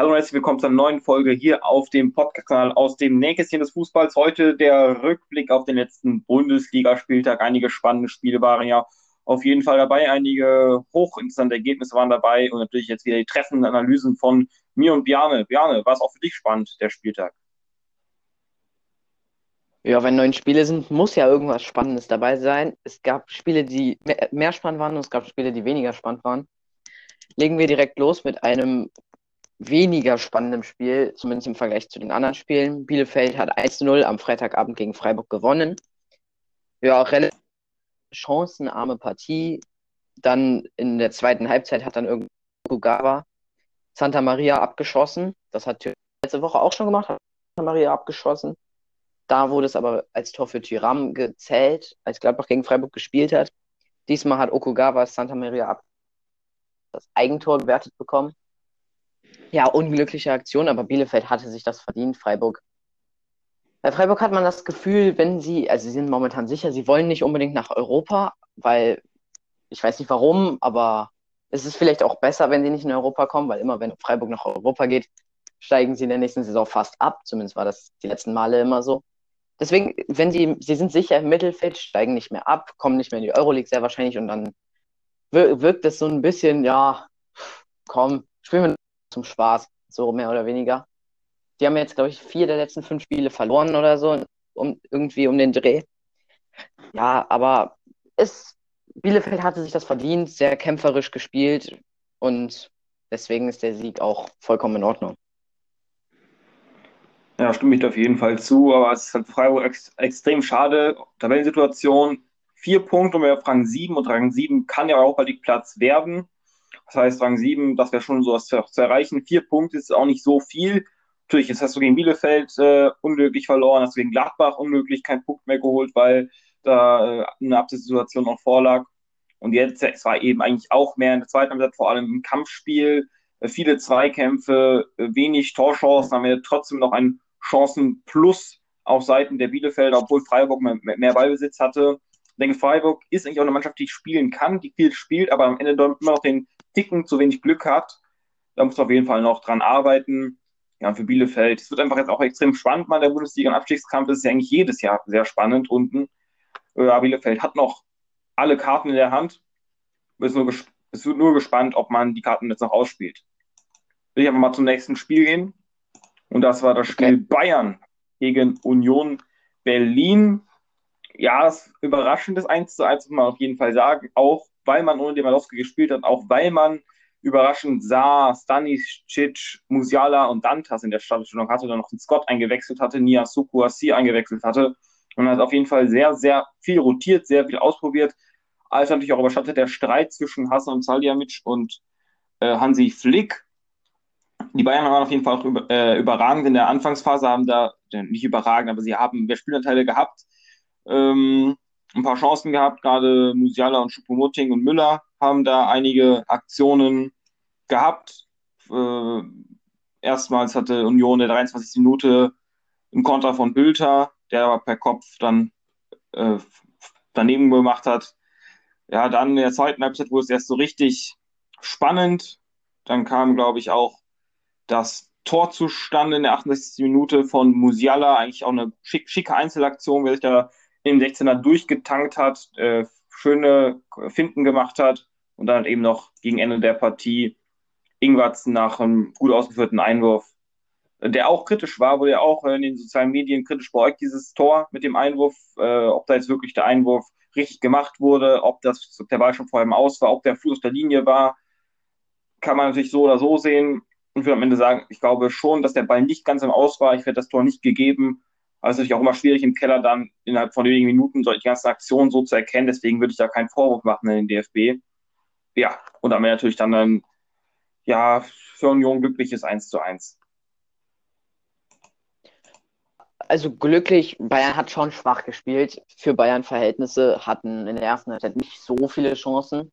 Hallo und herzlich willkommen zur neuen Folge hier auf dem Podcast-Kanal aus dem Nähkästchen des Fußballs. Heute der Rückblick auf den letzten Bundesligaspieltag. Einige spannende Spiele waren ja auf jeden Fall dabei. Einige hochinteressante Ergebnisse waren dabei und natürlich jetzt wieder die treffenden Analysen von mir und Bjarne. Bjarne, war es auch für dich spannend, der Spieltag? Ja, wenn neun Spiele sind, muss ja irgendwas Spannendes dabei sein. Es gab Spiele, die mehr spannend waren und es gab Spiele, die weniger spannend waren. Legen wir direkt los mit einem weniger spannenden Spiel, zumindest im Vergleich zu den anderen Spielen. Bielefeld hat 1-0 am Freitagabend gegen Freiburg gewonnen. Ja, relativ chancenarme Partie. Dann in der zweiten Halbzeit hat dann irgendwie Kugawa Santa Maria abgeschossen. Das hat letzte Woche auch schon gemacht, hat Santa Maria abgeschossen. Da wurde es aber als Tor für Tyram gezählt, als Gladbach gegen Freiburg gespielt hat. Diesmal hat Okugawa Santa Maria ab das Eigentor gewertet bekommen. Ja, unglückliche Aktion, aber Bielefeld hatte sich das verdient. Freiburg. Bei Freiburg hat man das Gefühl, wenn sie, also sie sind momentan sicher, sie wollen nicht unbedingt nach Europa, weil ich weiß nicht warum, aber es ist vielleicht auch besser, wenn sie nicht in Europa kommen, weil immer wenn Freiburg nach Europa geht, steigen sie in der nächsten Saison fast ab. Zumindest war das die letzten Male immer so. Deswegen, wenn sie, sie sind sicher im Mittelfeld, steigen nicht mehr ab, kommen nicht mehr in die Euroleague sehr wahrscheinlich und dann wirkt es so ein bisschen, ja, komm, spielen wir zum Spaß, so mehr oder weniger. Die haben jetzt, glaube ich, vier der letzten fünf Spiele verloren oder so, um, irgendwie um den Dreh. Ja, aber es, Bielefeld hatte sich das verdient, sehr kämpferisch gespielt und deswegen ist der Sieg auch vollkommen in Ordnung. Ja, stimme ich auf jeden Fall zu, aber es ist halt Freiburg ex extrem schade. Tabellensituation, vier Punkte und wir auf Rang 7 und Rang 7 kann ja auch bei Platz werden. Das heißt, Rang 7, das wäre schon so was zu, zu erreichen. Vier Punkte ist auch nicht so viel. Natürlich, jetzt hast du gegen Bielefeld äh, unglücklich verloren, hast du gegen Gladbach unglücklich keinen Punkt mehr geholt, weil da äh, eine Absichtssituation noch vorlag. Und jetzt, es war eben eigentlich auch mehr in der zweiten Halbzeit, vor allem im Kampfspiel, äh, viele Zweikämpfe, äh, wenig Torchancen, haben wir trotzdem noch ein Chancen plus auf Seiten der Bielefelder, obwohl Freiburg mehr, mehr Ballbesitz hatte. Ich denke, Freiburg ist eigentlich auch eine Mannschaft, die spielen kann, die viel spielt, aber am Ende immer noch den Ticken zu wenig Glück hat. Da muss man auf jeden Fall noch dran arbeiten. Ja, für Bielefeld. Es wird einfach jetzt auch extrem spannend mal der Bundesliga. Ein Abstiegskampf ist ja eigentlich jedes Jahr sehr spannend unten. Ja, Bielefeld hat noch alle Karten in der Hand. Es wird nur gespannt, ob man die Karten jetzt noch ausspielt. Will ich aber mal zum nächsten Spiel gehen. Und das war das Spiel okay. Bayern gegen Union Berlin. Ja, das überraschendes 1 zu 1 muss man auf jeden Fall sagen. Auch weil man ohne Lewandowski gespielt hat, auch weil man überraschend sah, Stanisic, Musiala und Dantas in der Startaufstellung hatte, dann noch den Scott eingewechselt hatte, Nia Sukuasi eingewechselt hatte. Und hat auf jeden Fall sehr, sehr viel rotiert, sehr viel ausprobiert. Als natürlich auch überschattet der Streit zwischen Hassan Salihamidzic und äh, Hansi Flick die Bayern waren auf jeden Fall auch über, äh, überragend in der Anfangsphase, haben da, nicht überragend, aber sie haben mehr Spielanteile gehabt, ähm, ein paar Chancen gehabt, gerade Musiala und Schupomotting und Müller haben da einige Aktionen gehabt. Äh, erstmals hatte Union der 23. Minute im Konter von Bülter, der aber per Kopf dann äh, daneben gemacht hat. Ja, dann in der zweiten Halbzeit wurde es erst so richtig spannend. Dann kam, glaube ich, auch das Tor zustande in der 68. Minute von Musiala, eigentlich auch eine schick, schicke Einzelaktion, wer sich da im 16er durchgetankt hat, äh, schöne Finden gemacht hat und dann eben noch gegen Ende der Partie Ingwarz nach einem gut ausgeführten Einwurf, der auch kritisch war, wurde ja auch in den sozialen Medien kritisch beäugt, dieses Tor mit dem Einwurf, äh, ob da jetzt wirklich der Einwurf richtig gemacht wurde, ob das ob der Ball schon vor ihm aus war, ob der Fuß der Linie war, kann man natürlich so oder so sehen und würde am Ende sagen, ich glaube schon, dass der Ball nicht ganz im Aus war. Ich hätte das Tor nicht gegeben. Aber es ist natürlich auch immer schwierig im Keller dann innerhalb von wenigen Minuten solche ganzen Aktionen so zu erkennen. Deswegen würde ich da keinen Vorwurf machen in den DFB. Ja, und am Ende natürlich dann ein, ja, für Union glückliches 1 zu 1. Also glücklich, Bayern hat schon schwach gespielt. Für Bayern-Verhältnisse hatten in der ersten Halbzeit nicht so viele Chancen.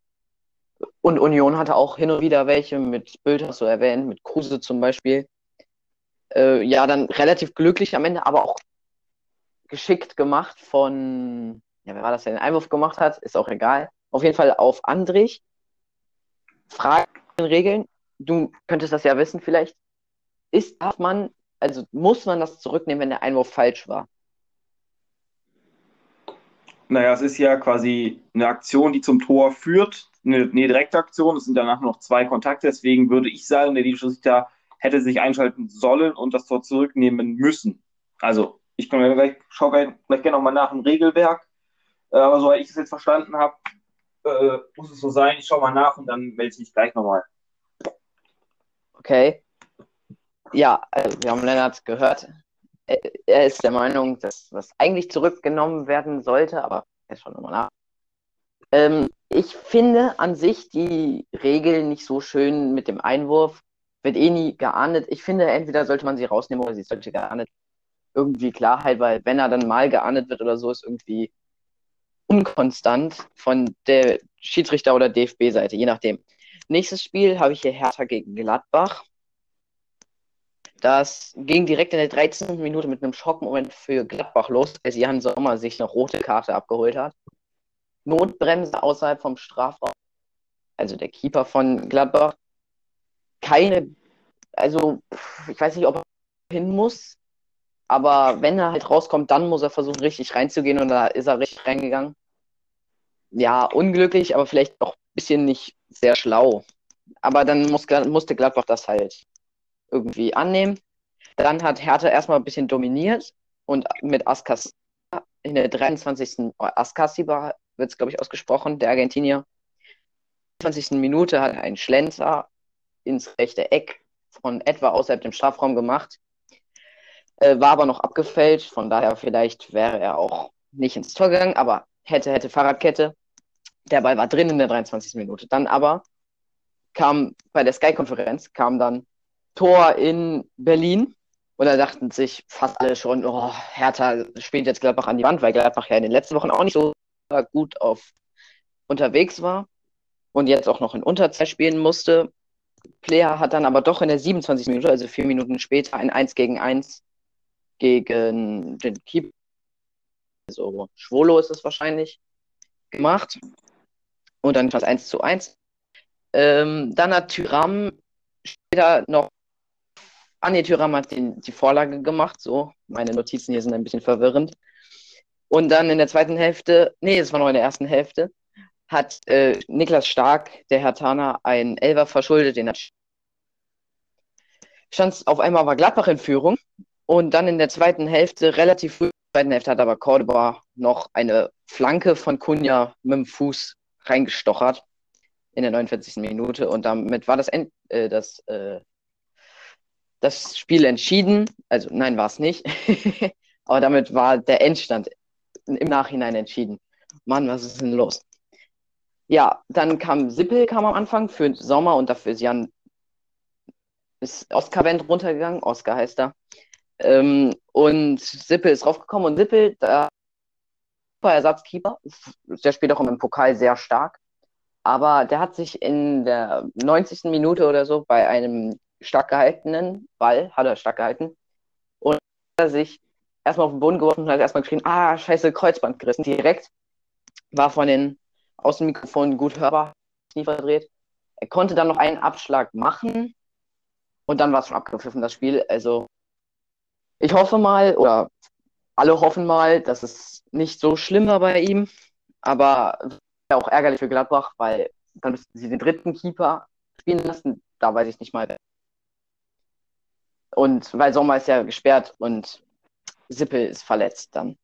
Und Union hatte auch hin und wieder welche, mit Bild du erwähnt, mit Kruse zum Beispiel. Äh, ja, dann relativ glücklich am Ende, aber auch geschickt gemacht von, ja, wer war das, der den Einwurf gemacht hat, ist auch egal. Auf jeden Fall auf Andrich. Fragen, Regeln. Du könntest das ja wissen vielleicht. ist, darf man, also muss man das zurücknehmen, wenn der Einwurf falsch war? Naja, es ist ja quasi eine Aktion, die zum Tor führt, eine, eine direkte Aktion. Es sind danach noch zwei Kontakte. Deswegen würde ich sagen, der Videoschiedsrichter hätte sich einschalten sollen und das Tor zurücknehmen müssen. Also, ich kann gleich, schaue gleich, gleich gerne nochmal nach im Regelwerk. Äh, aber so wie ich es jetzt verstanden habe, äh, muss es so sein. Ich schaue mal nach und dann melde ich mich gleich nochmal. Okay. Ja, also wir haben Lennart gehört. Er ist der Meinung, dass das eigentlich zurückgenommen werden sollte, aber er schon nochmal nach. Ähm, ich finde an sich die Regel nicht so schön mit dem Einwurf. Wird eh nie geahndet. Ich finde, entweder sollte man sie rausnehmen oder sie sollte geahndet. Irgendwie Klarheit, weil wenn er dann mal geahndet wird oder so, ist irgendwie unkonstant von der Schiedsrichter- oder DFB-Seite, je nachdem. Nächstes Spiel habe ich hier Hertha gegen Gladbach. Das ging direkt in der 13. Minute mit einem Schockmoment für Gladbach los, als Jan Sommer sich eine rote Karte abgeholt hat. Notbremse außerhalb vom Strafraum. Also der Keeper von Gladbach. Keine, also ich weiß nicht, ob er hin muss, aber wenn er halt rauskommt, dann muss er versuchen, richtig reinzugehen und da ist er richtig reingegangen. Ja, unglücklich, aber vielleicht auch ein bisschen nicht sehr schlau. Aber dann muss, musste Gladbach das halt irgendwie annehmen. Dann hat Hertha erstmal ein bisschen dominiert und mit Ascas in der 23. Ascasiba wird es, glaube ich, ausgesprochen, der Argentinier. In der 20. Minute hat einen Schlenzer ins rechte Eck von etwa außerhalb dem Strafraum gemacht. Äh, war aber noch abgefälscht, von daher vielleicht wäre er auch nicht ins Tor gegangen, aber hätte, hätte Fahrradkette. Der Ball war drin in der 23. Minute. Dann aber kam bei der Sky-Konferenz, kam dann Tor in Berlin. Und da dachten sich fast alle schon, oh, Hertha spielt jetzt Gladbach an die Wand, weil Gladbach ja in den letzten Wochen auch nicht so gut auf unterwegs war und jetzt auch noch in Unterzeit spielen musste. Player hat dann aber doch in der 27. Minute, also vier Minuten später, ein 1 gegen 1 gegen den Keeper, also Schwolo ist es wahrscheinlich, gemacht. Und dann fast 1 zu 1. Ähm, dann hat Tyram später noch Ah, nee, Tyram hat den, die Vorlage gemacht, so. Meine Notizen hier sind ein bisschen verwirrend. Und dann in der zweiten Hälfte, nee, es war noch in der ersten Hälfte, hat äh, Niklas Stark, der Herr Tana, einen Elfer verschuldet, den hat stand auf einmal war Gladbach in Führung und dann in der zweiten Hälfte, relativ früh in der zweiten Hälfte, hat aber Cordoba noch eine Flanke von Kunja mit dem Fuß reingestochert in der 49. Minute und damit war das, End, äh, das äh, das Spiel entschieden. Also nein, war es nicht. Aber damit war der Endstand im Nachhinein entschieden. Mann, was ist denn los? Ja, dann kam Sippel kam am Anfang für Sommer und dafür ist Jan ist Oscar Wendt runtergegangen. Oscar heißt er. Ähm, und Sippel ist raufgekommen und Sippel, der Ersatzkeeper, der spielt auch im Pokal sehr stark. Aber der hat sich in der 90. Minute oder so bei einem stark gehaltenen Ball, hat er stark gehalten. Und hat er sich erstmal auf den Boden geworfen und hat erstmal geschrien, ah, scheiße, Kreuzband gerissen. Direkt war von den Außenmikrofonen gut hörbar, nie verdreht. Er konnte dann noch einen Abschlag machen und dann war es schon abgepfiffen, das Spiel. Also ich hoffe mal, oder alle hoffen mal, dass es nicht so schlimm war bei ihm, aber auch ärgerlich für Gladbach, weil dann müssten sie den dritten Keeper spielen lassen. Da weiß ich nicht mal, und weil Sommer ist ja gesperrt und Sippel ist verletzt dann.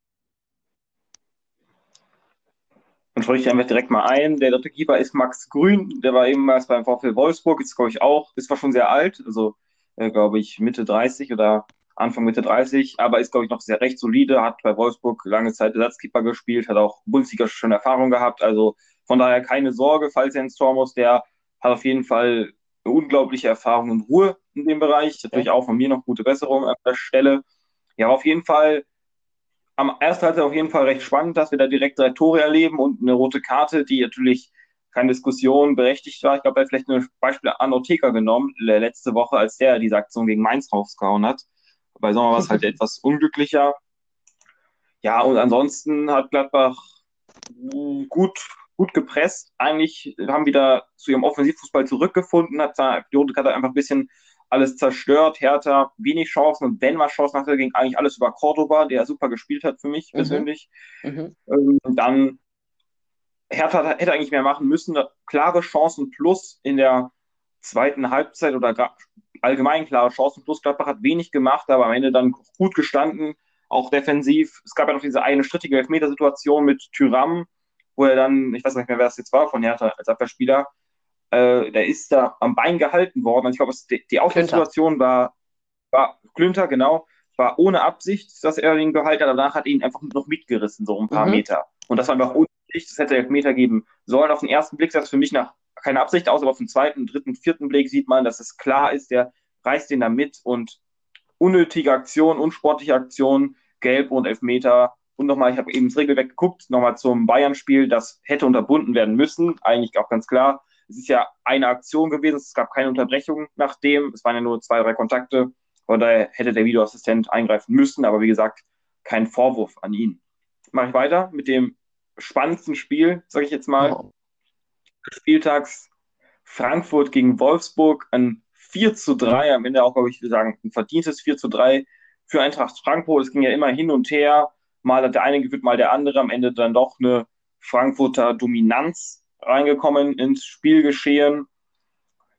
Dann schaue ich einfach direkt mal ein. Der dritte Keeper ist Max Grün. Der war ebenfalls beim VfL Wolfsburg. Ist, glaube ich, auch, ist zwar schon sehr alt, also, äh, glaube ich, Mitte 30 oder Anfang Mitte 30, aber ist, glaube ich, noch sehr recht solide. Hat bei Wolfsburg lange Zeit Ersatzkeeper gespielt, hat auch Bundesliga schon Erfahrung gehabt. Also von daher keine Sorge, falls er ins Tor muss. Der hat auf jeden Fall eine unglaubliche Erfahrung und Ruhe in dem Bereich. Natürlich auch von mir noch gute Besserung an der Stelle. Ja, auf jeden Fall, am ersten Halbzeit auf jeden Fall recht spannend, dass wir da direkt drei Tore erleben und eine rote Karte, die natürlich keine Diskussion berechtigt war. Ich glaube, er hat vielleicht ein Beispiel Arno Teker genommen, letzte Woche, als der diese Aktion gegen Mainz rausgehauen hat. Bei Sommer war es halt etwas unglücklicher. Ja, und ansonsten hat Gladbach gut gut gepresst, eigentlich haben wieder zu ihrem Offensivfußball zurückgefunden, hat da Jodik hat einfach ein bisschen alles zerstört. Hertha wenig Chancen und wenn man Chancen hatte, ging eigentlich alles über Cordoba, der super gespielt hat für mich mhm. persönlich. Mhm. Ähm, dann Hertha hätte eigentlich mehr machen müssen. Klare Chancen plus in der zweiten Halbzeit oder allgemein klare Chancen plus Gladbach hat wenig gemacht, aber am Ende dann gut gestanden, auch defensiv. Es gab ja noch diese eine strittige Elfmetersituation mit Tyram, wo er dann, ich weiß nicht mehr, wer das jetzt war von Hertha als Abwehrspieler, äh, der ist da am Bein gehalten worden. Also ich glaube, die, die Ausgangssituation war, war Klünter, genau, war ohne Absicht, dass er ihn gehalten hat, aber danach hat ihn einfach noch mitgerissen, so ein paar mhm. Meter. Und das war einfach unnötig, das hätte Elfmeter geben sollen. Auf den ersten Blick sah es für mich nach keine Absicht aus, aber auf den zweiten, dritten, vierten Blick sieht man, dass es klar ist, der reißt den da mit und unnötige Aktion, unsportliche Aktion, Gelb und Elfmeter. Und nochmal, ich habe eben das Regelwerk geguckt, nochmal zum Bayern-Spiel, das hätte unterbunden werden müssen, eigentlich auch ganz klar. Es ist ja eine Aktion gewesen, es gab keine Unterbrechung nach dem, es waren ja nur zwei, drei Kontakte, von daher hätte der Videoassistent eingreifen müssen, aber wie gesagt, kein Vorwurf an ihn. Mache ich weiter mit dem spannendsten Spiel, sage ich jetzt mal. Oh. Spieltags Frankfurt gegen Wolfsburg, ein 4 zu 3, am Ende auch, glaube ich, sagen, ein verdientes 4 zu 3 für Eintracht Frankfurt. Es ging ja immer hin und her. Mal hat der eine gewinnt, mal der andere. Am Ende dann doch eine Frankfurter Dominanz reingekommen ins Spielgeschehen.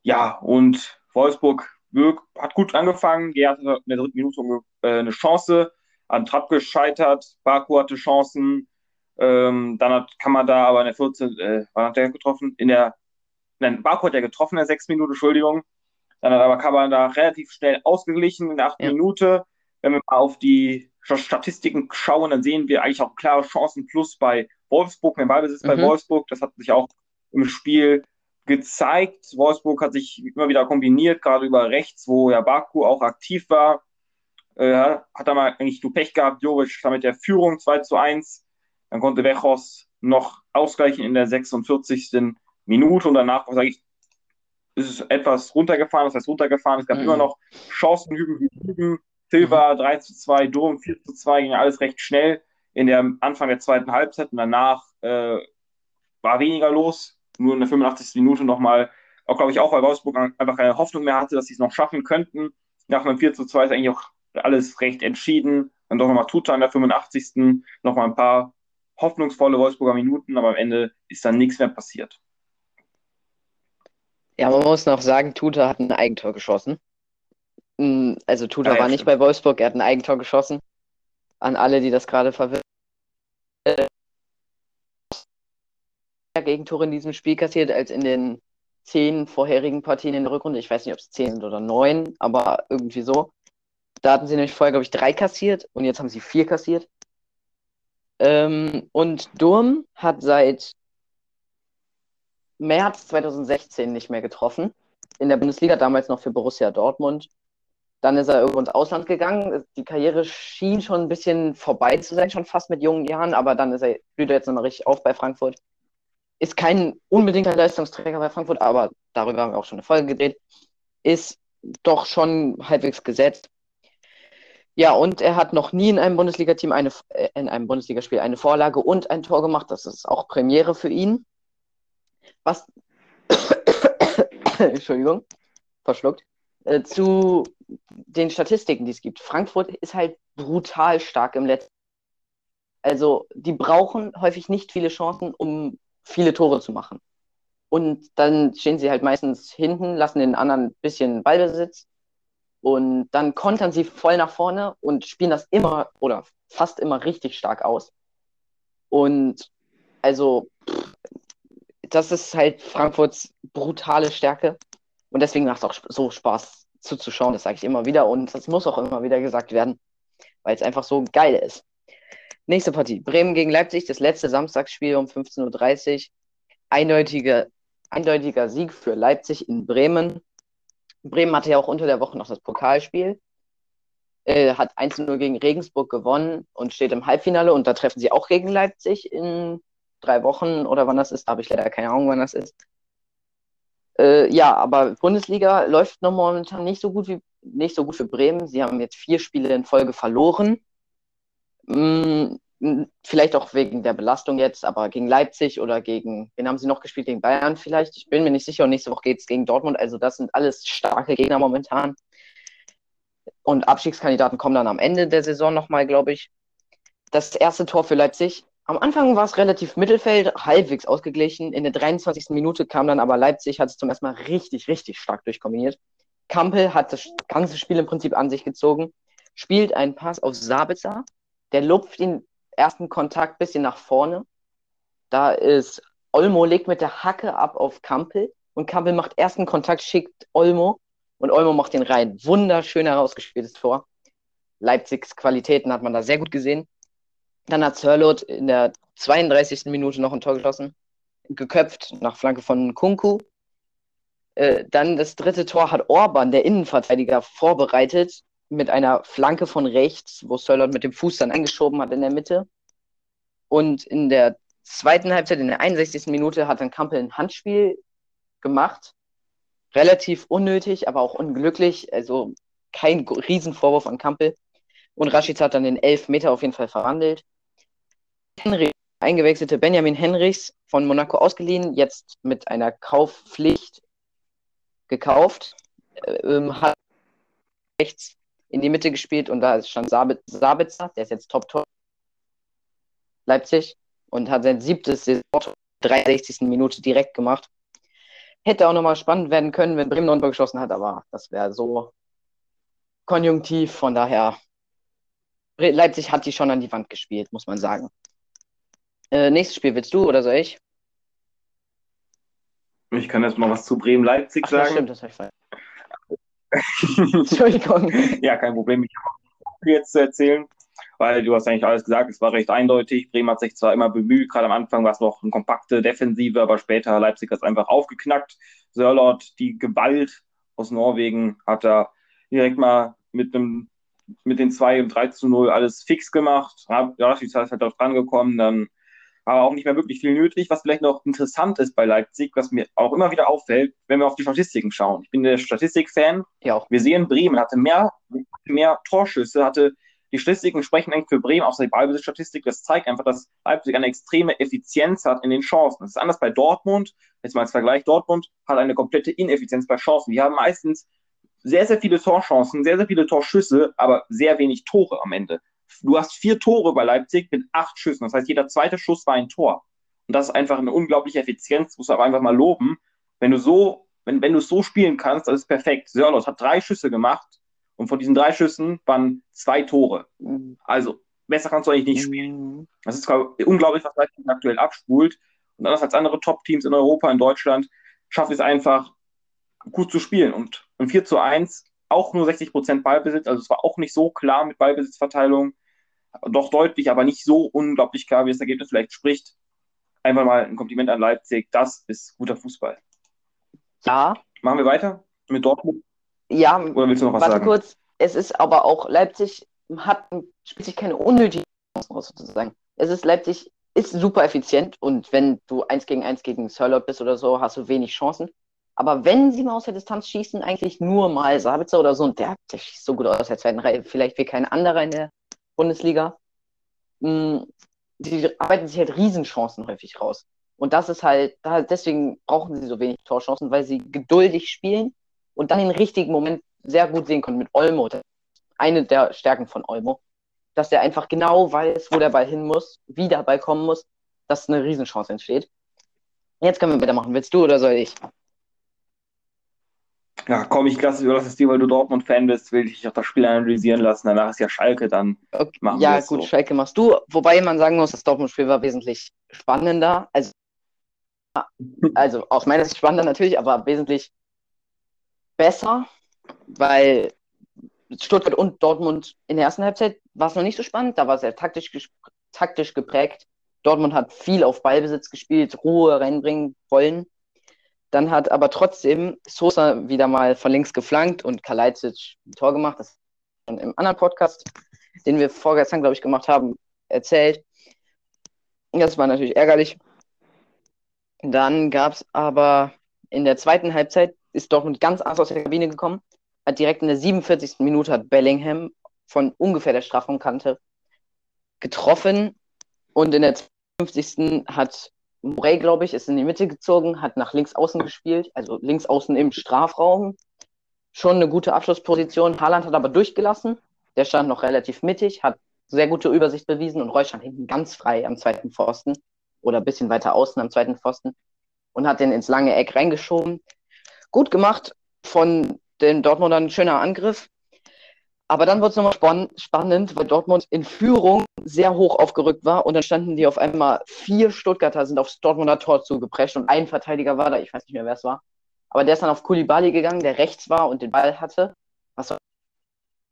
Ja, und Wolfsburg hat gut angefangen. Gerhard hatte in der dritten Minute äh, eine Chance, an Trapp gescheitert. Baku hatte Chancen. Ähm, dann hat Kamada aber in der 14. Äh, wann hat der getroffen? In der, nein, Baku hat ja getroffen in der 6 Minute, Entschuldigung. Dann hat aber Kamada relativ schnell ausgeglichen in der 8. Ja. Minute. Wenn wir mal auf die Statistiken schauen, dann sehen wir eigentlich auch klare Chancen plus bei Wolfsburg, mehr Ballbesitz mhm. bei Wolfsburg. Das hat sich auch im Spiel gezeigt. Wolfsburg hat sich immer wieder kombiniert, gerade über rechts, wo ja Baku auch aktiv war. Äh, hat da mal eigentlich nur Pech gehabt, Jovic damit der Führung 2 zu 1. Dann konnte Wechos noch ausgleichen in der 46. Minute und danach, sage ich, ist es etwas runtergefahren, das heißt runtergefahren. Es gab mhm. immer noch Chancen, Hüben wie Hüben. Silva mhm. 3 zu 2, Durm 4 zu 2, ging alles recht schnell in der Anfang der zweiten Halbzeit und danach äh, war weniger los. Nur in der 85. Minute nochmal, auch glaube ich auch, weil Wolfsburg einfach keine Hoffnung mehr hatte, dass sie es noch schaffen könnten. Nach einem 4 zu 2 ist eigentlich auch alles recht entschieden. Dann doch nochmal Tuta in der 85. Nochmal ein paar hoffnungsvolle Wolfsburger Minuten, aber am Ende ist dann nichts mehr passiert. Ja, man muss noch sagen, Tuta hat ein Eigentor geschossen. Mm, also Tuta ja, war nicht bei Wolfsburg, er hat ein Eigentor geschossen. An alle, die das gerade verwirren. Gegentore in diesem Spiel kassiert als in den zehn vorherigen Partien in der Rückrunde. Ich weiß nicht, ob es zehn sind oder neun, aber irgendwie so. Da hatten sie nämlich vorher, glaube ich, drei kassiert und jetzt haben sie vier kassiert. Ähm, und Durm hat seit März 2016 nicht mehr getroffen. In der Bundesliga, damals noch für Borussia Dortmund. Dann ist er irgendwo ins Ausland gegangen. Die Karriere schien schon ein bisschen vorbei zu sein, schon fast mit jungen Jahren, aber dann ist er, blüht er jetzt nochmal richtig auf bei Frankfurt. Ist kein unbedingter Leistungsträger bei Frankfurt, aber darüber haben wir auch schon eine Folge gedreht. Ist doch schon halbwegs gesetzt. Ja, und er hat noch nie in einem Bundesliga-Team eine, äh, in einem Bundesligaspiel eine Vorlage und ein Tor gemacht. Das ist auch Premiere für ihn. Was, Entschuldigung, verschluckt, äh, zu den Statistiken, die es gibt. Frankfurt ist halt brutal stark im letzten. Also, die brauchen häufig nicht viele Chancen, um viele Tore zu machen. Und dann stehen sie halt meistens hinten, lassen den anderen ein bisschen Ballbesitz und dann kontern sie voll nach vorne und spielen das immer oder fast immer richtig stark aus. Und also, das ist halt Frankfurts brutale Stärke. Und deswegen macht es auch so Spaß zuzuschauen, das sage ich immer wieder. Und das muss auch immer wieder gesagt werden, weil es einfach so geil ist. Nächste Partie. Bremen gegen Leipzig, das letzte Samstagsspiel um 15.30 Uhr. Eindeutiger, eindeutiger Sieg für Leipzig in Bremen. Bremen hatte ja auch unter der Woche noch das Pokalspiel, äh, hat 1-0 gegen Regensburg gewonnen und steht im Halbfinale und da treffen sie auch gegen Leipzig in drei Wochen oder wann das ist, habe ich leider keine Ahnung, wann das ist. Äh, ja, aber Bundesliga läuft noch momentan nicht so gut wie nicht so gut für Bremen. Sie haben jetzt vier Spiele in Folge verloren. Mm, Vielleicht auch wegen der Belastung jetzt, aber gegen Leipzig oder gegen, wen haben sie noch gespielt? Gegen Bayern vielleicht? Ich bin mir nicht sicher. Und nächste Woche geht es gegen Dortmund. Also, das sind alles starke Gegner momentan. Und Abstiegskandidaten kommen dann am Ende der Saison nochmal, glaube ich. Das erste Tor für Leipzig. Am Anfang war es relativ Mittelfeld, halbwegs ausgeglichen. In der 23. Minute kam dann aber Leipzig, hat es zum ersten Mal richtig, richtig stark durchkombiniert. Kampel hat das ganze Spiel im Prinzip an sich gezogen, spielt einen Pass auf Sabitzer, der lupft ihn ersten Kontakt bisschen nach vorne. Da ist Olmo legt mit der Hacke ab auf Kampel und Kampel macht ersten Kontakt, schickt Olmo und Olmo macht den rein. Wunderschön herausgespieltes Tor. Leipzigs Qualitäten hat man da sehr gut gesehen. Dann hat Sörlot in der 32. Minute noch ein Tor geschossen. Geköpft nach Flanke von Kunku. Äh, dann das dritte Tor hat Orban, der Innenverteidiger, vorbereitet mit einer Flanke von rechts, wo Sörlot mit dem Fuß dann eingeschoben hat in der Mitte. Und in der zweiten Halbzeit, in der 61. Minute, hat dann Kampel ein Handspiel gemacht. Relativ unnötig, aber auch unglücklich. Also kein Riesenvorwurf an Kampel. Und Raschitz hat dann den Elfmeter auf jeden Fall verwandelt. Henry, eingewechselte Benjamin Henrichs von Monaco ausgeliehen, jetzt mit einer Kaufpflicht gekauft, ähm, hat rechts in die Mitte gespielt und da stand Sabitzer, der ist jetzt Top-Tor Leipzig und hat sein siebtes Saison 63. Minute direkt gemacht. Hätte auch nochmal spannend werden können, wenn Bremen noch geschossen hat, aber das wäre so konjunktiv, von daher Leipzig hat die schon an die Wand gespielt, muss man sagen. Äh, nächstes Spiel willst du oder soll ich? Ich kann jetzt mal was zu Bremen-Leipzig sagen. Das stimmt, das habe ich falsch. Entschuldigung. ja, kein Problem. Ich habe jetzt zu erzählen, weil du hast eigentlich alles gesagt. Es war recht eindeutig. Bremen hat sich zwar immer bemüht, gerade am Anfang war es noch eine kompakte Defensive, aber später Leipzig hat es einfach aufgeknackt. Sörlot, die Gewalt aus Norwegen, hat da direkt mal mit einem mit den 2 und 3 zu 0 alles fix gemacht. Rashid ist halt auch dran gekommen, dann aber auch nicht mehr wirklich viel nötig. Was vielleicht noch interessant ist bei Leipzig, was mir auch immer wieder auffällt, wenn wir auf die Statistiken schauen. Ich bin der Statistik-Fan. Ja. Wir sehen, Bremen hatte mehr, mehr Torschüsse, hatte die Statistiken sprechen eigentlich für Bremen, außer die Ballbesitzstatistik. Das zeigt einfach, dass Leipzig eine extreme Effizienz hat in den Chancen. Das ist anders bei Dortmund. Jetzt mal als Vergleich: Dortmund hat eine komplette Ineffizienz bei Chancen. Die haben meistens sehr, sehr viele Torchancen, sehr, sehr viele Torschüsse, aber sehr wenig Tore am Ende du hast vier Tore bei Leipzig mit acht Schüssen. Das heißt, jeder zweite Schuss war ein Tor. Und das ist einfach eine unglaubliche Effizienz, muss du aber einfach mal loben. Wenn du so, wenn, wenn du so spielen kannst, das ist perfekt. Sörlos hat drei Schüsse gemacht und von diesen drei Schüssen waren zwei Tore. Also, besser kannst du eigentlich nicht spielen. Das ist unglaublich, was Leipzig aktuell abspult. Und anders als andere Top-Teams in Europa, in Deutschland, schafft es einfach, gut zu spielen. Und im 4 zu 1 auch nur 60% Ballbesitz, also es war auch nicht so klar mit Ballbesitzverteilung doch deutlich, aber nicht so unglaublich klar, wie das Ergebnis vielleicht spricht. Einfach mal ein Kompliment an Leipzig. Das ist guter Fußball. Ja. Machen wir weiter mit Dortmund? Ja. Oder willst du noch was warte sagen? kurz. Es ist aber auch, Leipzig hat, spielt sich keine unnötigen Chancen aus, sozusagen. Es ist, Leipzig ist super effizient und wenn du eins gegen eins gegen Sörlot bist oder so, hast du wenig Chancen. Aber wenn sie mal aus der Distanz schießen, eigentlich nur mal Sabitzer oder so, und der, der schießt so gut aus der zweiten Reihe, vielleicht wie kein anderer in der Bundesliga, die arbeiten sich halt Riesenchancen häufig raus. Und das ist halt, deswegen brauchen sie so wenig Torchancen, weil sie geduldig spielen und dann den richtigen Moment sehr gut sehen können mit Olmo. Eine der Stärken von Olmo, dass der einfach genau weiß, wo der Ball hin muss, wie der Ball kommen muss, dass eine Riesenchance entsteht. Jetzt können wir weitermachen. Willst du oder soll ich? Ja, komm, ich lasse überlasse es dir, weil du Dortmund-Fan bist, will ich auch das Spiel analysieren lassen. Danach ist ja Schalke, dann okay. machen ja, wir Ja, gut, so. Schalke machst du. Wobei man sagen muss, das Dortmund-Spiel war wesentlich spannender. Also, also aus meiner Sicht spannender natürlich, aber wesentlich besser, weil Stuttgart und Dortmund in der ersten Halbzeit war es noch nicht so spannend. Da war es sehr taktisch, taktisch geprägt. Dortmund hat viel auf Ballbesitz gespielt, Ruhe reinbringen wollen. Dann hat aber trotzdem Sosa wieder mal von links geflankt und Kalajdzic ein Tor gemacht. Das schon im anderen Podcast, den wir vorgestern, glaube ich, gemacht haben, erzählt. Das war natürlich ärgerlich. Dann gab es aber in der zweiten Halbzeit, ist Dortmund ganz anders aus der Kabine gekommen, hat direkt in der 47. Minute hat Bellingham von ungefähr der Strafraumkante getroffen Und in der 50. hat Morey, glaube ich, ist in die Mitte gezogen, hat nach links außen gespielt, also links außen im Strafraum. Schon eine gute Abschlussposition. Haaland hat aber durchgelassen. Der stand noch relativ mittig, hat sehr gute Übersicht bewiesen und Reus stand hinten ganz frei am zweiten Pfosten oder ein bisschen weiter außen am zweiten Pfosten und hat den ins lange Eck reingeschoben. Gut gemacht von den Dortmundern, schöner Angriff. Aber dann wurde es nochmal spann spannend, weil Dortmund in Führung sehr hoch aufgerückt war und dann standen die auf einmal vier Stuttgarter sind aufs Dortmunder Tor zugeprescht und ein Verteidiger war da, ich weiß nicht mehr, wer es war. Aber der ist dann auf Kulibali gegangen, der rechts war und den Ball hatte. Was soll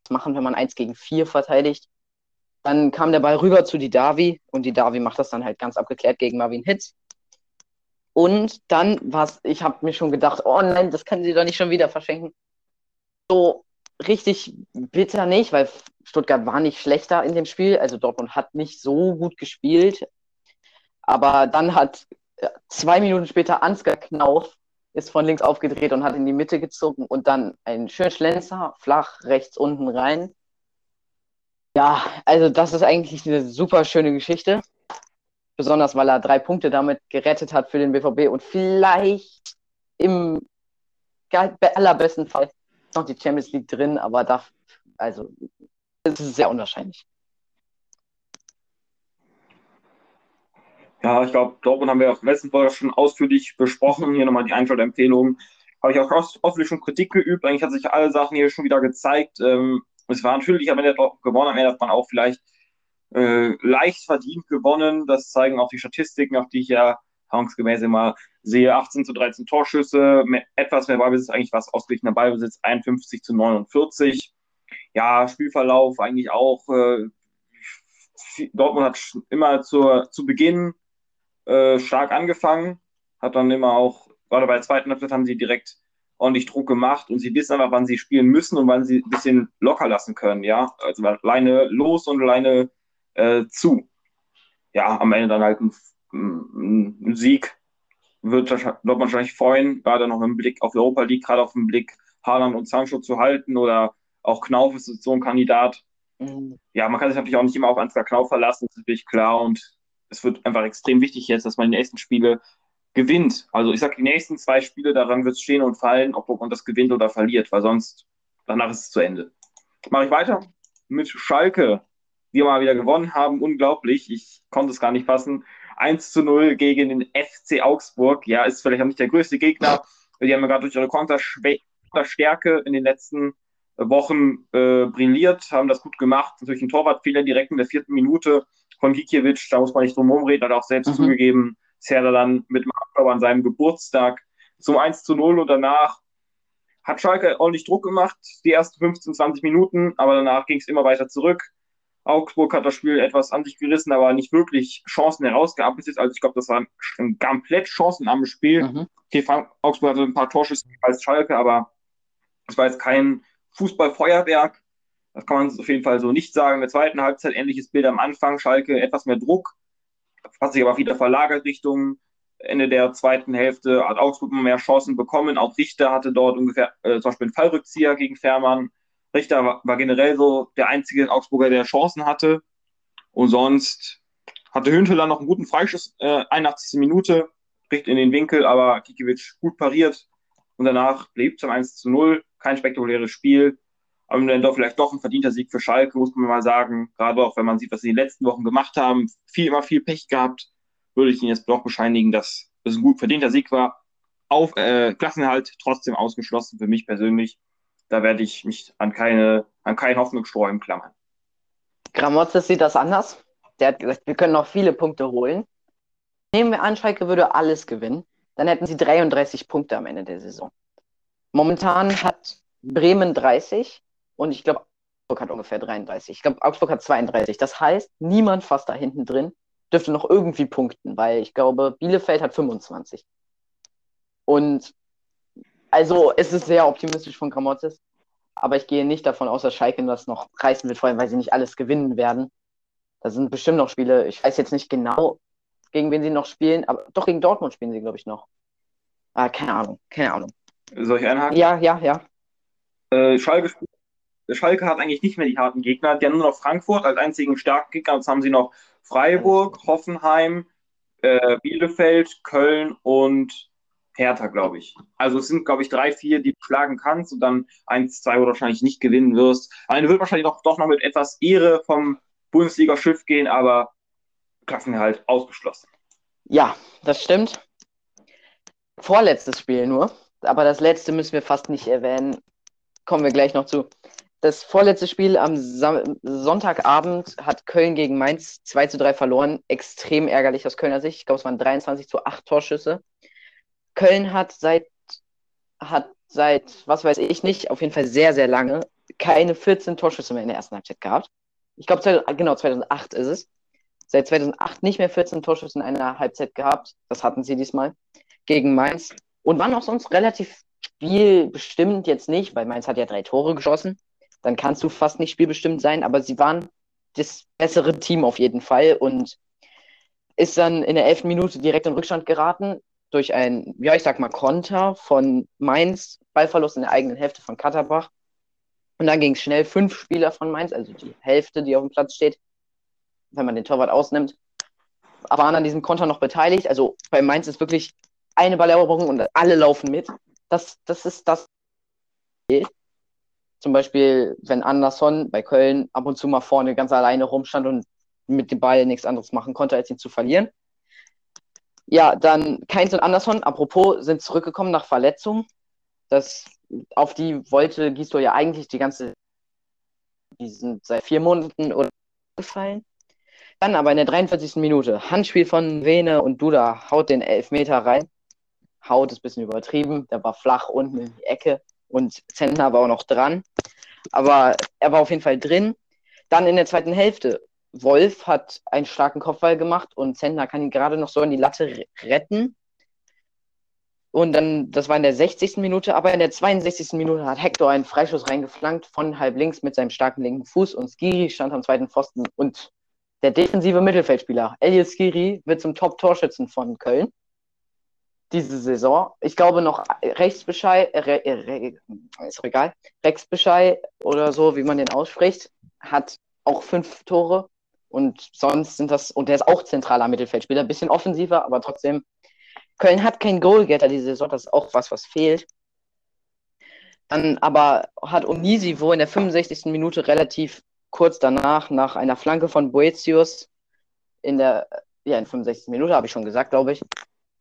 man machen, wenn man eins gegen vier verteidigt? Dann kam der Ball rüber zu die Davi und die Davi macht das dann halt ganz abgeklärt gegen Marvin Hitz. Und dann war es, ich habe mir schon gedacht, oh nein, das kann sie doch nicht schon wieder verschenken. So richtig bitter nicht, weil Stuttgart war nicht schlechter in dem Spiel. Also Dortmund hat nicht so gut gespielt. Aber dann hat zwei Minuten später Ansgar Knauf ist von links aufgedreht und hat in die Mitte gezogen und dann ein schöner Schlenzer, flach rechts unten rein. Ja, also das ist eigentlich eine super schöne Geschichte. Besonders weil er drei Punkte damit gerettet hat für den BVB und vielleicht im allerbesten Fall noch die Champions League drin, aber da, also, es ist sehr unwahrscheinlich. Ja, ich glaube, Dortmund haben wir auch letzten Folge schon ausführlich besprochen. Hier nochmal die Einschaltempfehlung. Habe ich auch ausführlich schon Kritik geübt. Eigentlich hat sich alle Sachen hier schon wieder gezeigt. Ähm, es war natürlich am Ende gewonnen. Am Ende hat man auch vielleicht äh, leicht verdient gewonnen. Das zeigen auch die Statistiken, auf die ich ja erfahrungsgemäß immer sehe 18 zu 13 Torschüsse, mehr, etwas mehr Ballbesitz, eigentlich was ausgeglichener Ballbesitz, 51 zu 49. Ja, Spielverlauf eigentlich auch. Äh, Dortmund hat immer zur, zu Beginn äh, stark angefangen, hat dann immer auch, gerade bei der zweiten Halbzeit haben sie direkt ordentlich Druck gemacht und sie wissen einfach, wann sie spielen müssen und wann sie ein bisschen locker lassen können, ja. Also alleine los und alleine äh, zu. Ja, am Ende dann halt ein, ein, Sieg wird Dortmund wahrscheinlich freuen, gerade noch im Blick auf Europa League, gerade auf den Blick Haaland und Sancho zu halten oder auch Knauf ist so ein Kandidat. Mhm. Ja, man kann sich natürlich auch nicht immer auf Ansgar Knauf verlassen, das ist natürlich klar und es wird einfach extrem wichtig jetzt, dass man die nächsten Spiele gewinnt. Also ich sage, die nächsten zwei Spiele, daran wird es stehen und fallen, ob man das gewinnt oder verliert, weil sonst, danach ist es zu Ende. Mache ich weiter mit Schalke, die mal wieder gewonnen haben. Unglaublich, ich konnte es gar nicht fassen. 1 zu 0 gegen den FC Augsburg. Ja, ist vielleicht auch nicht der größte Gegner. Die haben ja gerade durch ihre Konterstärke in den letzten Wochen äh, brilliert, haben das gut gemacht. Natürlich ein Torwartfehler direkt in der vierten Minute von Gikiewicz, da muss man nicht drum herum reden, hat auch selbst mhm. zugegeben. Serda dann mit Marco an seinem Geburtstag zum 1 zu 0 und danach hat Schalke ordentlich Druck gemacht, die ersten 15, 20 Minuten, aber danach ging es immer weiter zurück. Augsburg hat das Spiel etwas an sich gerissen, aber nicht wirklich Chancen herausgearbeitet. Also ich glaube, das war ein komplett chancenarmes Spiel. Mhm. Okay, Augsburg hatte ein paar Torschüsse als Schalke, aber es war jetzt kein Fußballfeuerwerk. Das kann man auf jeden Fall so nicht sagen. In der zweiten Halbzeit ähnliches Bild am Anfang. Schalke etwas mehr Druck, hat sich aber wieder verlagert Richtung Ende der zweiten Hälfte. Hat Augsburg mehr Chancen bekommen. Auch Richter hatte dort ungefähr äh, zum Beispiel einen Fallrückzieher gegen Fährmann. Richter war, war generell so der einzige Augsburger, der Chancen hatte. Und sonst hatte Hünteler noch einen guten Freischuss, äh, 81. Minute, bricht in den Winkel, aber Kikiewicz gut pariert. Und danach blieb es 1 zu 0. Kein spektakuläres Spiel. Aber dann doch vielleicht doch ein verdienter Sieg für Schalke, muss man mal sagen. Gerade auch, wenn man sieht, was sie in den letzten Wochen gemacht haben. Viel, immer viel Pech gehabt. Würde ich Ihnen jetzt doch bescheinigen, dass es ein gut verdienter Sieg war. Auf äh, Klassenerhalt trotzdem ausgeschlossen für mich persönlich. Da werde ich mich an keine, an keinen Hoffnungssträumen klammern. Gramotzes sieht das anders. Der hat gesagt, wir können noch viele Punkte holen. Nehmen wir an, Schalke würde alles gewinnen, dann hätten sie 33 Punkte am Ende der Saison. Momentan hat Bremen 30 und ich glaube, Augsburg hat ungefähr 33. Ich glaube, Augsburg hat 32. Das heißt, niemand fast da hinten drin dürfte noch irgendwie punkten, weil ich glaube, Bielefeld hat 25. Und also es ist sehr optimistisch von Gramotzes, aber ich gehe nicht davon aus, dass Schalke das noch reißen wird, vor allem weil sie nicht alles gewinnen werden. Da sind bestimmt noch Spiele, ich weiß jetzt nicht genau, gegen wen sie noch spielen, aber doch gegen Dortmund spielen sie, glaube ich, noch. Ah, keine Ahnung, keine Ahnung. Soll ich einhaken? Ja, ja, ja. Äh, Schalke, Schalke hat eigentlich nicht mehr die harten Gegner. Die haben nur noch Frankfurt als einzigen starken Gegner. Jetzt haben sie noch Freiburg, Hoffenheim, äh, Bielefeld, Köln und Hertha, glaube ich. Also es sind, glaube ich, drei, vier, die du schlagen kannst und dann eins, zwei, wo du wahrscheinlich nicht gewinnen wirst. Eine wird wahrscheinlich doch, doch noch mit etwas Ehre vom Bundesliga-Schiff gehen, aber Klassenerhalt ausgeschlossen. Ja, das stimmt. Vorletztes Spiel nur, aber das letzte müssen wir fast nicht erwähnen. Kommen wir gleich noch zu. Das vorletzte Spiel am Sam Sonntagabend hat Köln gegen Mainz 2 zu 3 verloren. Extrem ärgerlich aus Kölner Sicht. Ich glaube, es waren 23 zu 8 Torschüsse. Köln hat seit, hat seit, was weiß ich nicht, auf jeden Fall sehr, sehr lange keine 14 Torschüsse mehr in der ersten Halbzeit gehabt. Ich glaube, genau, 2008 ist es. Seit 2008 nicht mehr 14 Torschüsse in einer Halbzeit gehabt. Das hatten sie diesmal gegen Mainz. Und waren auch sonst relativ spielbestimmt jetzt nicht, weil Mainz hat ja drei Tore geschossen dann kannst du fast nicht spielbestimmt sein, aber sie waren das bessere Team auf jeden Fall und ist dann in der elften Minute direkt in Rückstand geraten durch ein, ja, ich sag mal, Konter von Mainz, Ballverlust in der eigenen Hälfte von Katterbach. Und dann ging es schnell fünf Spieler von Mainz, also die Hälfte, die auf dem Platz steht, wenn man den Torwart ausnimmt, waren an diesem Konter noch beteiligt. Also bei Mainz ist wirklich eine Balleroberung und alle laufen mit. Das, das ist das. Zum Beispiel, wenn Anderson bei Köln ab und zu mal vorne ganz alleine rumstand und mit dem Ball nichts anderes machen konnte, als ihn zu verlieren. Ja, dann Keins und Anderson, apropos, sind zurückgekommen nach Verletzung. Das, auf die wollte Gisdol ja eigentlich die ganze. Die sind seit vier Monaten oder gefallen. Dann aber in der 43. Minute Handspiel von Vene und Duda haut den Elfmeter rein. Haut ist ein bisschen übertrieben, der war flach unten in die Ecke und Zentner war auch noch dran. Aber er war auf jeden Fall drin. Dann in der zweiten Hälfte. Wolf hat einen starken Kopfball gemacht und Zentner kann ihn gerade noch so in die Latte retten. Und dann, das war in der 60. Minute, aber in der 62. Minute hat Hector einen Freischuss reingeflankt von halb links mit seinem starken linken Fuß und Skiri stand am zweiten Pfosten. Und der defensive Mittelfeldspieler, Elias Skiri, wird zum Top-Torschützen von Köln diese Saison. Ich glaube noch Rechtsbescheid, äh, Re, äh, Re, ist egal, Rechtsbescheid oder so, wie man den ausspricht, hat auch fünf Tore und sonst sind das, und der ist auch zentraler Mittelfeldspieler, ein bisschen offensiver, aber trotzdem. Köln hat keinen Goalgetter diese Saison, das ist auch was, was fehlt. Dann aber hat Onisivo in der 65. Minute relativ kurz danach, nach einer Flanke von Boetius, in der, ja, in 65. Minute, habe ich schon gesagt, glaube ich,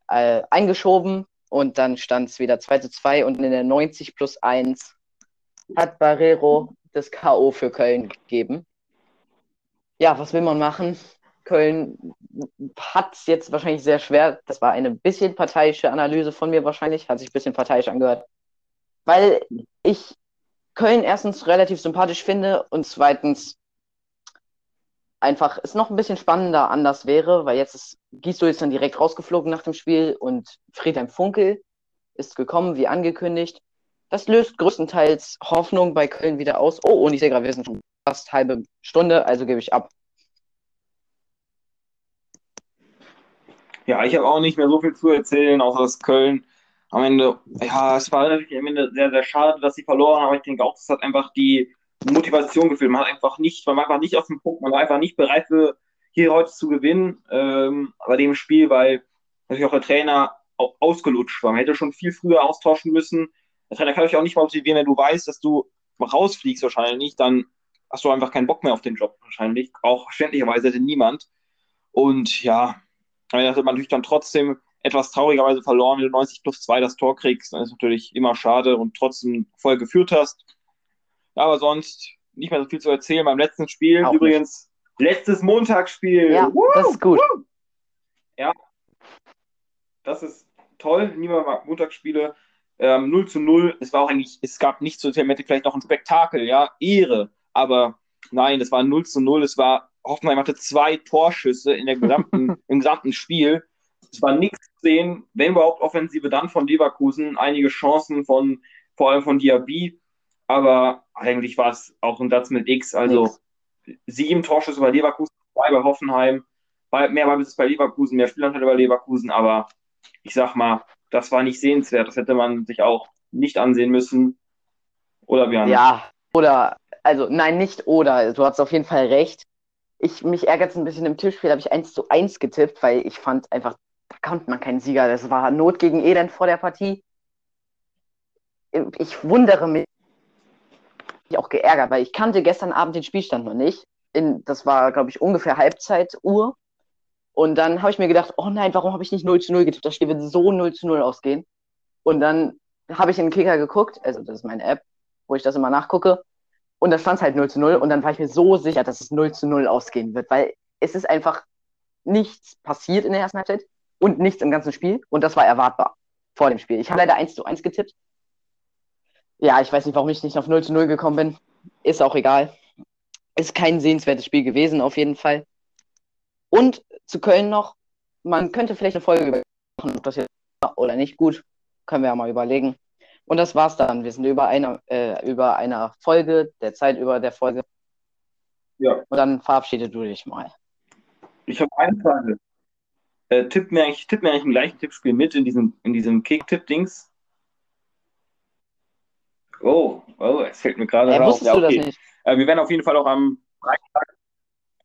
äh, eingeschoben und dann stand es wieder 2 zu 2 und in der 90 plus 1 hat Barrero das K.O. für Köln gegeben. Ja, was will man machen? Köln hat es jetzt wahrscheinlich sehr schwer. Das war eine bisschen parteiische Analyse von mir wahrscheinlich, hat sich ein bisschen parteiisch angehört. Weil ich Köln erstens relativ sympathisch finde und zweitens einfach es noch ein bisschen spannender anders wäre, weil jetzt ist Giso ist dann direkt rausgeflogen nach dem Spiel und Friedhelm Funkel ist gekommen, wie angekündigt. Das löst größtenteils Hoffnung bei Köln wieder aus. Oh, und ich sehe gerade, wir sind schon fast halbe Stunde, also gebe ich ab. Ja, ich habe auch nicht mehr so viel zu erzählen, außer dass Köln am Ende, ja, es war natürlich am Ende sehr, sehr schade, dass sie verloren haben, aber ich denke auch, das hat einfach die Motivation gefühlt. Man hat einfach nicht, man war einfach nicht auf dem Punkt, man war einfach nicht bereit für hier heute zu gewinnen ähm, bei dem Spiel, weil natürlich auch der Trainer ausgelutscht war. Man hätte schon viel früher austauschen müssen. Der Trainer kann euch auch nicht motivieren, wenn du weißt, dass du rausfliegst wahrscheinlich, dann hast du einfach keinen Bock mehr auf den Job wahrscheinlich. Auch verständlicherweise hätte niemand. Und ja, dann hat man natürlich dann trotzdem etwas traurigerweise verloren, wenn du 90 plus 2 das Tor kriegst, dann ist natürlich immer schade und trotzdem voll geführt hast. Ja, aber sonst nicht mehr so viel zu erzählen. Beim letzten Spiel Auch übrigens nicht. letztes Montagsspiel. Ja, Woo! das ist gut. Woo! Ja, das ist toll. Niemand mag Montagsspiele. Ähm, 0 zu 0. Es war auch eigentlich, es gab nicht zur Thematik vielleicht noch ein Spektakel, ja, Ehre. Aber nein, es war 0 zu 0. Es war, Hoffenheim hatte zwei Torschüsse in der gesamten, im gesamten Spiel. Es war nichts zu sehen, wenn überhaupt Offensive, dann von Leverkusen. Einige Chancen von, vor allem von Diaby aber eigentlich war es auch ein Satz mit X, also Nix. sieben Torschüsse bei Leverkusen, zwei bei Hoffenheim, mehr war es bei Leverkusen, mehr Spielanteile bei Leverkusen, aber ich sag mal, das war nicht sehenswert, das hätte man sich auch nicht ansehen müssen. Oder Björn? Ja, oder, also nein, nicht oder, du hast auf jeden Fall recht. Ich, mich ärgert es ein bisschen im Tippspiel, habe ich 1 zu 1 getippt, weil ich fand einfach, da konnte man keinen Sieger. Das war Not gegen Elend vor der Partie. Ich wundere mich auch geärgert, weil ich kannte gestern Abend den Spielstand noch nicht. In, das war, glaube ich, ungefähr Halbzeituhr. Und dann habe ich mir gedacht, oh nein, warum habe ich nicht 0 zu 0 getippt? Das Spiel wird so 0 zu 0 ausgehen. Und dann habe ich in den Kicker geguckt, also das ist meine App, wo ich das immer nachgucke. Und da stand es halt 0 zu 0. Und dann war ich mir so sicher, dass es 0 zu 0 ausgehen wird, weil es ist einfach nichts passiert in der ersten Halbzeit und nichts im ganzen Spiel. Und das war erwartbar vor dem Spiel. Ich habe leider 1 zu 1 getippt. Ja, ich weiß nicht, warum ich nicht auf 0 zu 0 gekommen bin. Ist auch egal. Ist kein sehenswertes Spiel gewesen, auf jeden Fall. Und zu Köln noch, man könnte vielleicht eine Folge machen, ob das jetzt oder nicht gut. Können wir ja mal überlegen. Und das war's dann. Wir sind über einer, äh, über einer Folge, der Zeit über der Folge. Ja. Und dann verabschiede du dich mal. Ich habe eine Frage. Äh, tipp mir eigentlich, tipp mir eigentlich im gleichen Tippspiel mit in diesem, in diesem Kick-Tipp-Dings. Oh, oh, es fällt mir gerade äh, raus. Ja, okay. Äh, wir werden auf jeden Fall auch am Freitag,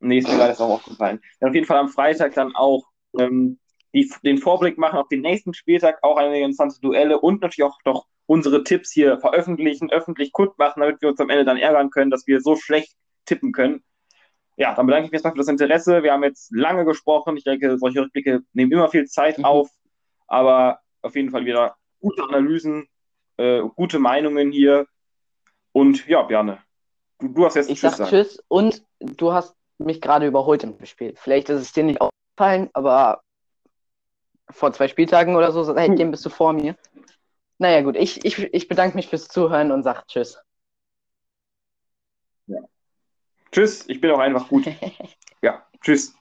nee, ist mir gerade auch aufgefallen, wir werden auf jeden Fall am Freitag dann auch ähm, die, den Vorblick machen auf den nächsten Spieltag, auch einige interessante Duelle und natürlich auch doch unsere Tipps hier veröffentlichen, öffentlich kundmachen, damit wir uns am Ende dann ärgern können, dass wir so schlecht tippen können. Ja, dann bedanke ich mich erstmal für das Interesse. Wir haben jetzt lange gesprochen. Ich denke, solche Rückblicke nehmen immer viel Zeit mhm. auf, aber auf jeden Fall wieder gute Analysen, äh, gute Meinungen hier. Und ja, Bjarne, du, du hast jetzt Ich Tschüss sag Tschüss und du hast mich gerade überholt im Spiel. Vielleicht ist es dir nicht aufgefallen, aber vor zwei Spieltagen oder so, seitdem bist du vor mir. Naja, gut, ich, ich, ich bedanke mich fürs Zuhören und sage Tschüss. Ja. Tschüss, ich bin auch einfach gut. ja, tschüss.